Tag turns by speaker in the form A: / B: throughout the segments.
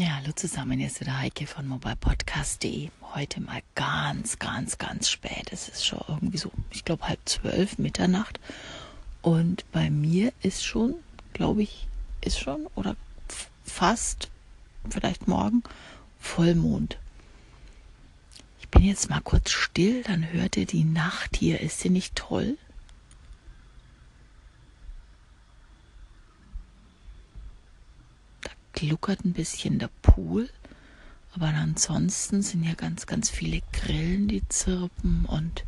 A: Ja, hallo zusammen, hier ist wieder Heike von mobilepodcast.de. Heute mal ganz, ganz, ganz spät. Es ist schon irgendwie so, ich glaube halb zwölf, Mitternacht. Und bei mir ist schon, glaube ich, ist schon oder fast, vielleicht morgen, Vollmond. Ich bin jetzt mal kurz still, dann hört ihr die Nacht hier. Ist sie nicht toll? Gluckert ein bisschen der Pool. Aber ansonsten sind ja ganz, ganz viele Grillen, die zirpen und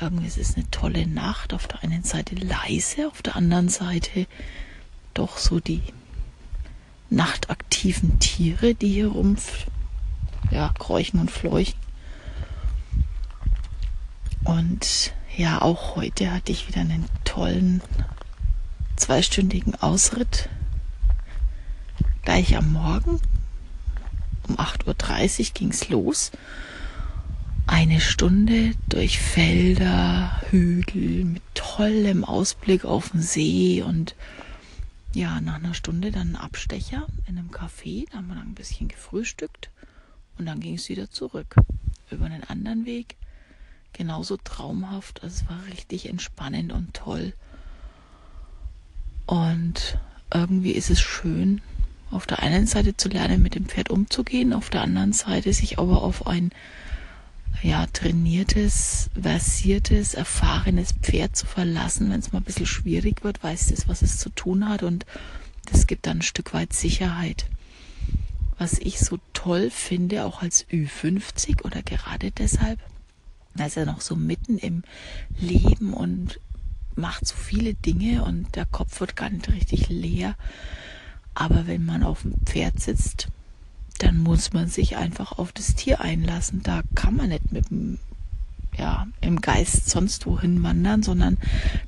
A: irgendwie ist es eine tolle Nacht. Auf der einen Seite leise, auf der anderen Seite doch so die nachtaktiven Tiere, die hier rum ja, kräuchen und fleuchen. Und ja, auch heute hatte ich wieder einen tollen zweistündigen Ausritt Gleich am Morgen um 8.30 Uhr ging es los. Eine Stunde durch Felder, Hügel mit tollem Ausblick auf den See und ja, nach einer Stunde dann ein Abstecher in einem Café. Da haben wir dann ein bisschen gefrühstückt und dann ging es wieder zurück über einen anderen Weg. Genauso traumhaft. Also es war richtig entspannend und toll. Und irgendwie ist es schön, auf der einen Seite zu lernen, mit dem Pferd umzugehen, auf der anderen Seite sich aber auf ein ja, trainiertes, versiertes, erfahrenes Pferd zu verlassen, wenn es mal ein bisschen schwierig wird, weiß es, was es zu tun hat und das gibt dann ein Stück weit Sicherheit. Was ich so toll finde, auch als Ü50 oder gerade deshalb, da ist er noch so mitten im Leben und macht so viele Dinge und der Kopf wird gar nicht richtig leer aber wenn man auf dem Pferd sitzt, dann muss man sich einfach auf das Tier einlassen. Da kann man nicht mit dem, ja, im Geist sonst wohin wandern, sondern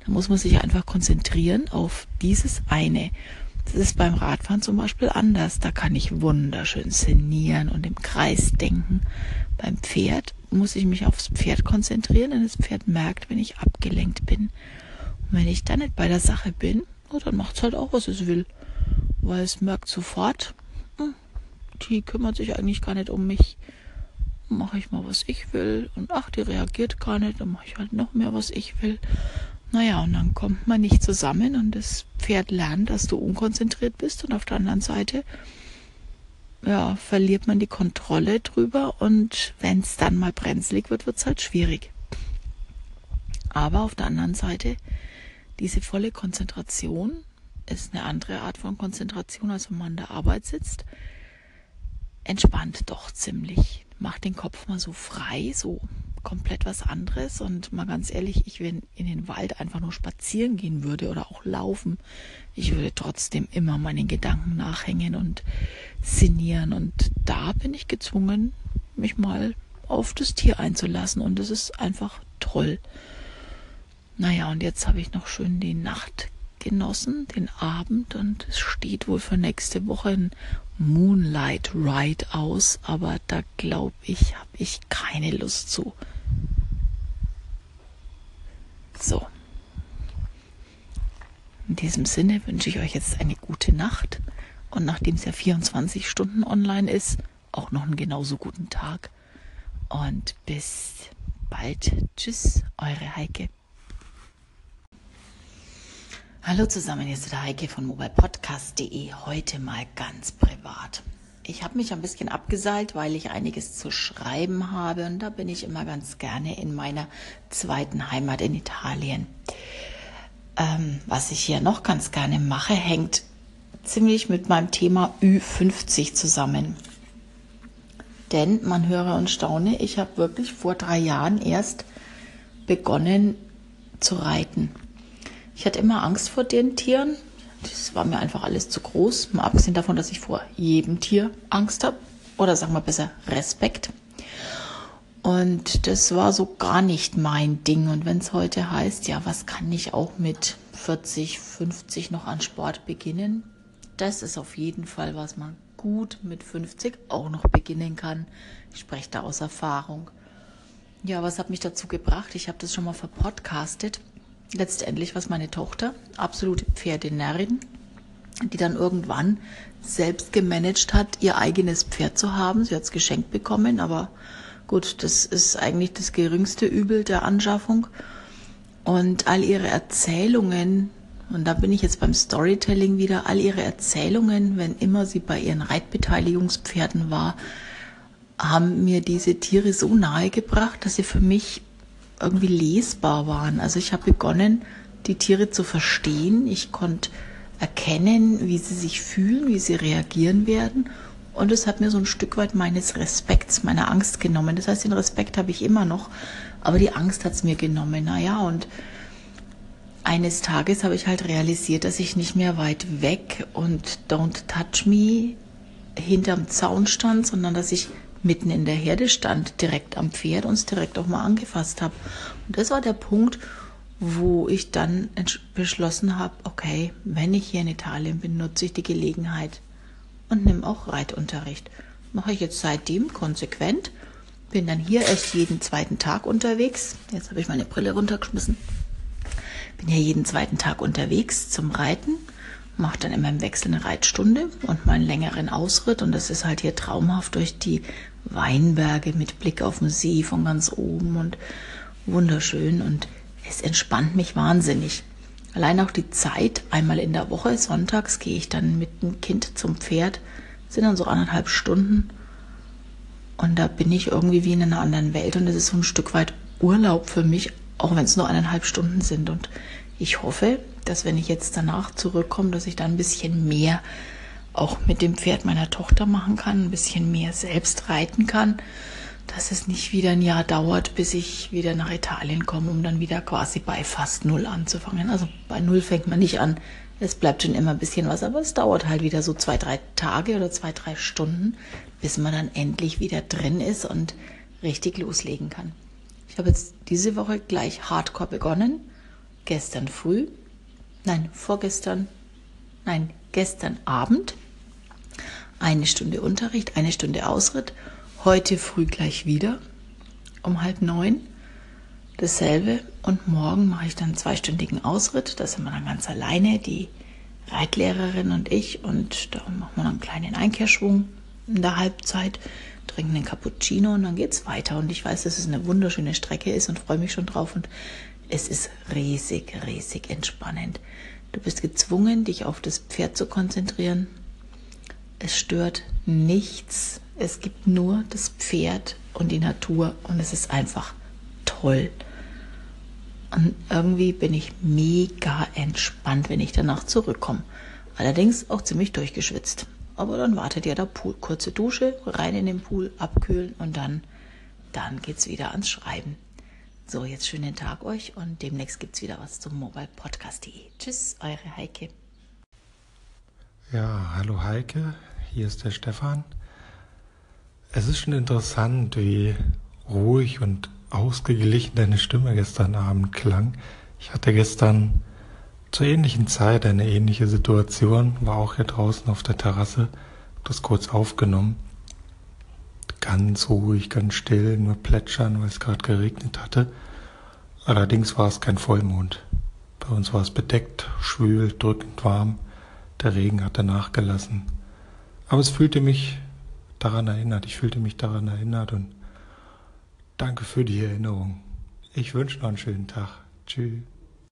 A: da muss man sich einfach konzentrieren auf dieses eine. Das ist beim Radfahren zum Beispiel anders. Da kann ich wunderschön szenieren und im Kreis denken. Beim Pferd muss ich mich aufs Pferd konzentrieren, denn das Pferd merkt, wenn ich abgelenkt bin. Und wenn ich dann nicht bei der Sache bin, oh, dann macht es halt auch, was es will weil es merkt sofort, hm, die kümmert sich eigentlich gar nicht um mich. Mache ich mal, was ich will. Und ach, die reagiert gar nicht. Dann mache ich halt noch mehr, was ich will. Naja, und dann kommt man nicht zusammen und das Pferd lernt, dass du unkonzentriert bist. Und auf der anderen Seite, ja, verliert man die Kontrolle drüber. Und wenn es dann mal brenzlig wird, wird es halt schwierig. Aber auf der anderen Seite, diese volle Konzentration ist eine andere Art von Konzentration, als wenn man an der Arbeit sitzt. Entspannt doch ziemlich. Macht den Kopf mal so frei, so komplett was anderes. Und mal ganz ehrlich, ich, wenn in den Wald einfach nur spazieren gehen würde oder auch laufen, ich würde trotzdem immer meinen Gedanken nachhängen und sinnieren. Und da bin ich gezwungen, mich mal auf das Tier einzulassen. Und das ist einfach toll. Naja, und jetzt habe ich noch schön die Nacht genossen, den Abend, und es steht wohl für nächste Woche ein Moonlight Ride aus, aber da glaube ich, habe ich keine Lust zu. So. In diesem Sinne wünsche ich euch jetzt eine gute Nacht und nachdem es ja 24 Stunden online ist, auch noch einen genauso guten Tag. Und bis bald. Tschüss, eure Heike. Hallo zusammen, hier ist der Heike von mobilepodcast.de. Heute mal ganz privat. Ich habe mich ein bisschen abgeseilt, weil ich einiges zu schreiben habe und da bin ich immer ganz gerne in meiner zweiten Heimat in Italien. Ähm, was ich hier noch ganz gerne mache, hängt ziemlich mit meinem Thema Ü50 zusammen. Denn man höre und staune, ich habe wirklich vor drei Jahren erst begonnen zu reiten. Ich hatte immer Angst vor den Tieren. Das war mir einfach alles zu groß. Mal abgesehen davon, dass ich vor jedem Tier Angst habe. Oder sagen wir besser Respekt. Und das war so gar nicht mein Ding. Und wenn es heute heißt, ja, was kann ich auch mit 40, 50 noch an Sport beginnen? Das ist auf jeden Fall, was man gut mit 50 auch noch beginnen kann. Ich spreche da aus Erfahrung. Ja, was hat mich dazu gebracht? Ich habe das schon mal verpodcastet letztendlich was meine Tochter, absolute Pferdenärrin, die dann irgendwann selbst gemanagt hat, ihr eigenes Pferd zu haben. Sie hat es geschenkt bekommen, aber gut, das ist eigentlich das geringste Übel der Anschaffung. Und all ihre Erzählungen, und da bin ich jetzt beim Storytelling wieder, all ihre Erzählungen, wenn immer sie bei ihren Reitbeteiligungspferden war, haben mir diese Tiere so nahe gebracht, dass sie für mich irgendwie lesbar waren. Also ich habe begonnen, die Tiere zu verstehen. Ich konnte erkennen, wie sie sich fühlen, wie sie reagieren werden. Und es hat mir so ein Stück weit meines Respekts, meiner Angst genommen. Das heißt, den Respekt habe ich immer noch, aber die Angst hat es mir genommen. Naja, und eines Tages habe ich halt realisiert, dass ich nicht mehr weit weg und Don't Touch Me hinterm Zaun stand, sondern dass ich mitten in der Herde stand, direkt am Pferd und es direkt auch mal angefasst habe. Und das war der Punkt, wo ich dann beschlossen habe, okay, wenn ich hier in Italien bin, nutze ich die Gelegenheit und nehme auch Reitunterricht. Mache ich jetzt seitdem konsequent. Bin dann hier erst jeden zweiten Tag unterwegs. Jetzt habe ich meine Brille runtergeschmissen. Bin hier jeden zweiten Tag unterwegs zum Reiten. Mache dann immer im Wechsel eine Reitstunde und meinen längeren Ausritt. Und das ist halt hier traumhaft durch die Weinberge mit Blick auf den See von ganz oben und wunderschön. Und es entspannt mich wahnsinnig. Allein auch die Zeit, einmal in der Woche, sonntags gehe ich dann mit dem Kind zum Pferd, sind dann so anderthalb Stunden. Und da bin ich irgendwie wie in einer anderen Welt und es ist so ein Stück weit Urlaub für mich, auch wenn es nur eineinhalb Stunden sind. Und ich hoffe, dass wenn ich jetzt danach zurückkomme, dass ich dann ein bisschen mehr auch mit dem Pferd meiner Tochter machen kann, ein bisschen mehr selbst reiten kann dass es nicht wieder ein Jahr dauert, bis ich wieder nach Italien komme, um dann wieder quasi bei fast null anzufangen. Also bei null fängt man nicht an. Es bleibt schon immer ein bisschen was, aber es dauert halt wieder so zwei, drei Tage oder zwei, drei Stunden, bis man dann endlich wieder drin ist und richtig loslegen kann. Ich habe jetzt diese Woche gleich hardcore begonnen. Gestern früh, nein, vorgestern, nein, gestern Abend. Eine Stunde Unterricht, eine Stunde Ausritt Heute früh gleich wieder um halb neun. Dasselbe. Und morgen mache ich dann einen zweistündigen Ausritt. Da sind wir dann ganz alleine, die Reitlehrerin und ich. Und da machen wir dann einen kleinen Einkehrschwung in der Halbzeit, trinken einen Cappuccino und dann geht es weiter. Und ich weiß, dass es eine wunderschöne Strecke ist und freue mich schon drauf. Und es ist riesig, riesig entspannend. Du bist gezwungen, dich auf das Pferd zu konzentrieren. Es stört nichts es gibt nur das Pferd und die Natur und es ist einfach toll. Und irgendwie bin ich mega entspannt, wenn ich danach zurückkomme. Allerdings auch ziemlich durchgeschwitzt. Aber dann wartet ja der Pool. Kurze Dusche, rein in den Pool, abkühlen und dann, dann geht's wieder ans Schreiben. So, jetzt schönen Tag euch und demnächst gibt's wieder was zum mobilepodcast.de. Tschüss, eure Heike.
B: Ja, hallo Heike, hier ist der Stefan. Es ist schon interessant, wie ruhig und ausgeglichen deine Stimme gestern Abend klang. Ich hatte gestern zur ähnlichen Zeit eine ähnliche Situation, war auch hier draußen auf der Terrasse, das kurz aufgenommen. Ganz ruhig, ganz still, nur plätschern, weil es gerade geregnet hatte. Allerdings war es kein Vollmond. Bei uns war es bedeckt, schwül, drückend warm. Der Regen hatte nachgelassen. Aber es fühlte mich daran erinnert. Ich fühlte mich daran erinnert und danke für die Erinnerung. Ich wünsche noch einen schönen Tag. Tschüss.